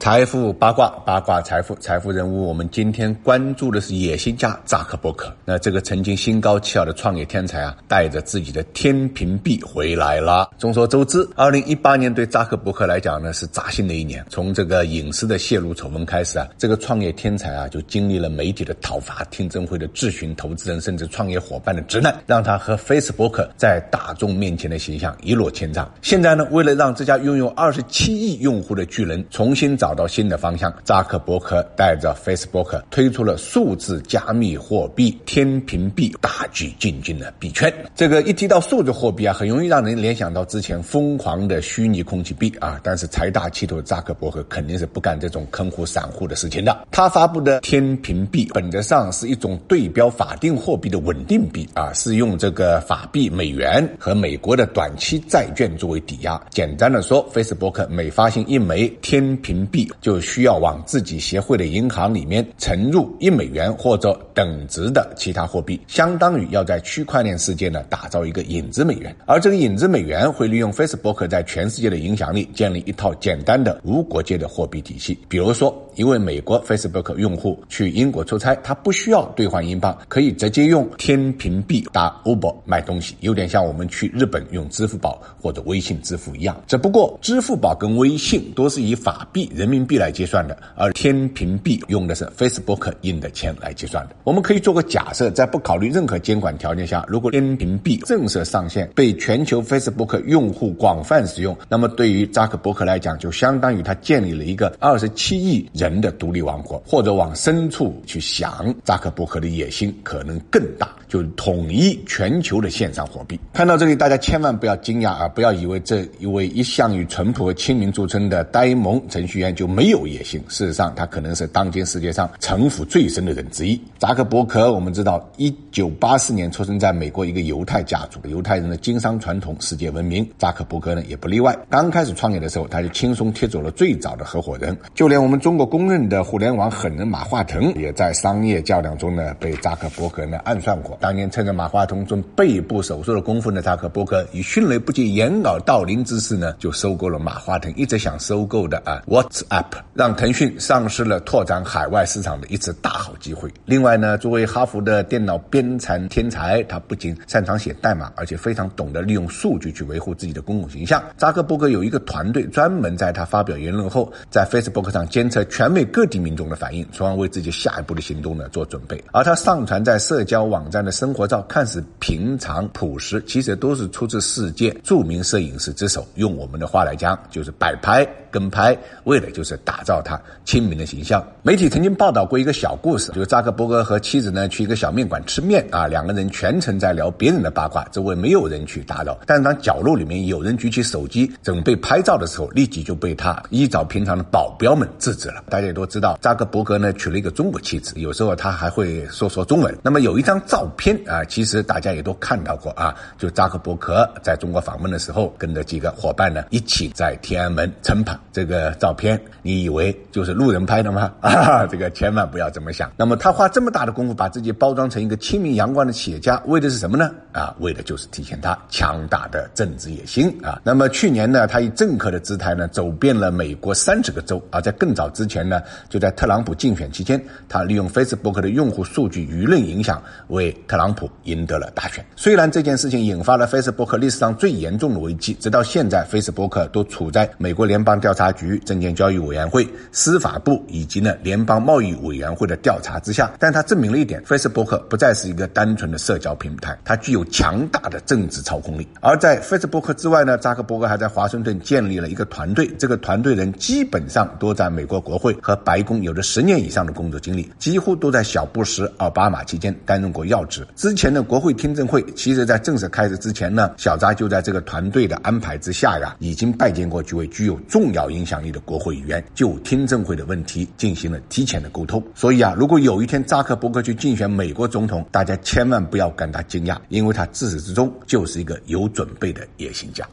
财富八卦，八卦财富，财富人物。我们今天关注的是野心家扎克伯克。那这个曾经心高气傲的创业天才啊，带着自己的天平币回来了。众所周知，二零一八年对扎克伯克来讲呢是扎心的一年。从这个隐私的泄露丑闻开始啊，这个创业天才啊就经历了媒体的讨伐、听证会的质询、投资人甚至创业伙伴的直难，让他和 Facebook 在大众面前的形象一落千丈。现在呢，为了让这家拥有二十七亿用户的巨人重新找。找到新的方向，扎克伯格带着 Facebook 推出了数字加密货币天平币，大举进军了币圈。这个一提到数字货币啊，很容易让人联想到之前疯狂的虚拟空气币啊。但是财大气粗的扎克伯格肯定是不干这种坑唬散户的事情的。他发布的天平币本质上是一种对标法定货币的稳定币啊，是用这个法币美元和美国的短期债券作为抵押。简单的说，Facebook 每发行一枚天平币。就需要往自己协会的银行里面存入一美元或者等值的其他货币，相当于要在区块链世界呢打造一个影子美元，而这个影子美元会利用 Facebook 在全世界的影响力，建立一套简单的无国界的货币体系。比如说，一位美国 Facebook 用户去英国出差，他不需要兑换英镑，可以直接用天平币打 Uber 买东西，有点像我们去日本用支付宝或者微信支付一样。只不过支付宝跟微信都是以法币人。民币来结算的，而天平币用的是 Facebook 印的钱来结算的。我们可以做个假设，在不考虑任何监管条件下，如果天平币正式上线，被全球 Facebook 用户广泛使用，那么对于扎克伯克来讲，就相当于他建立了一个二十七亿人人的独立王国。或者往深处去想，扎克伯格的野心可能更大，就统一全球的线上货币。看到这里，大家千万不要惊讶啊！不要以为这一位一向以淳朴和亲民著称的呆萌程序员。就没有野心。事实上，他可能是当今世界上城府最深的人之一。扎克伯格，我们知道，一九八四年出生在美国一个犹太家族，犹太人的经商传统世界闻名。扎克伯格呢，也不例外。刚开始创业的时候，他就轻松贴走了最早的合伙人。就连我们中国公认的互联网狠人马化腾，也在商业较量中呢，被扎克伯格呢暗算过。当年趁着马化腾做背部手术的功夫呢，扎克伯格以迅雷不及掩耳盗铃之势呢，就收购了马化腾一直想收购的啊 WhatsApp，让腾讯丧失了拓展海外市场的一次大好机会。另外呢，作为哈佛的电脑编程天才，他不仅擅长写代码，而且非常懂得利用数据去维护自己的公共形象。扎克伯格有一个团队专门在他发表言论后，在 Facebook 上监测全美各地民众的反应，从而为自己下一步的行动呢做准备。而他上传在社交网站的生活照，看似平常朴实，其实都是出自世界著名摄影师之手。用我们的话来讲，就是摆拍跟拍，为的就。是打造他亲民的形象。媒体曾经报道过一个小故事，就是扎克伯格和妻子呢去一个小面馆吃面啊，两个人全程在聊别人的八卦，周围没有人去打扰。但是当角落里面有人举起手机准备拍照的时候，立即就被他依照平常的保镖们制止了。大家也都知道，扎克伯格呢娶了一个中国妻子，有时候他还会说说中文。那么有一张照片啊，其实大家也都看到过啊，就扎克伯格在中国访问的时候，跟着几个伙伴呢一起在天安门晨跑。这个照片。你以为就是路人拍的吗？啊，这个千万不要这么想。那么他花这么大的功夫把自己包装成一个亲民阳光的企业家，为的是什么呢？啊，为的就是体现他强大的政治野心啊。那么去年呢，他以政客的姿态呢，走遍了美国三十个州。而在更早之前呢，就在特朗普竞选期间，他利用 Facebook 的用户数据舆论影响，为特朗普赢得了大选。虽然这件事情引发了 Facebook 历史上最严重的危机，直到现在，Facebook 都处在美国联邦调查局证券交易。委员会、司法部以及呢联邦贸易委员会的调查之下，但它证明了一点：Facebook 不再是一个单纯的社交平台，它具有强大的政治操控力。而在 Facebook 之外呢，扎克伯格还在华盛顿建立了一个团队，这个团队人基本上都在美国国会和白宫有着十年以上的工作经历，几乎都在小布什、奥巴马期间担任过要职。之前的国会听证会，其实在正式开始之前呢，小扎就在这个团队的安排之下呀，已经拜见过几位具有重要影响力的国会议员。就听证会的问题进行了提前的沟通，所以啊，如果有一天扎克伯格去竞选美国总统，大家千万不要感到惊讶，因为他自始至终就是一个有准备的野心家。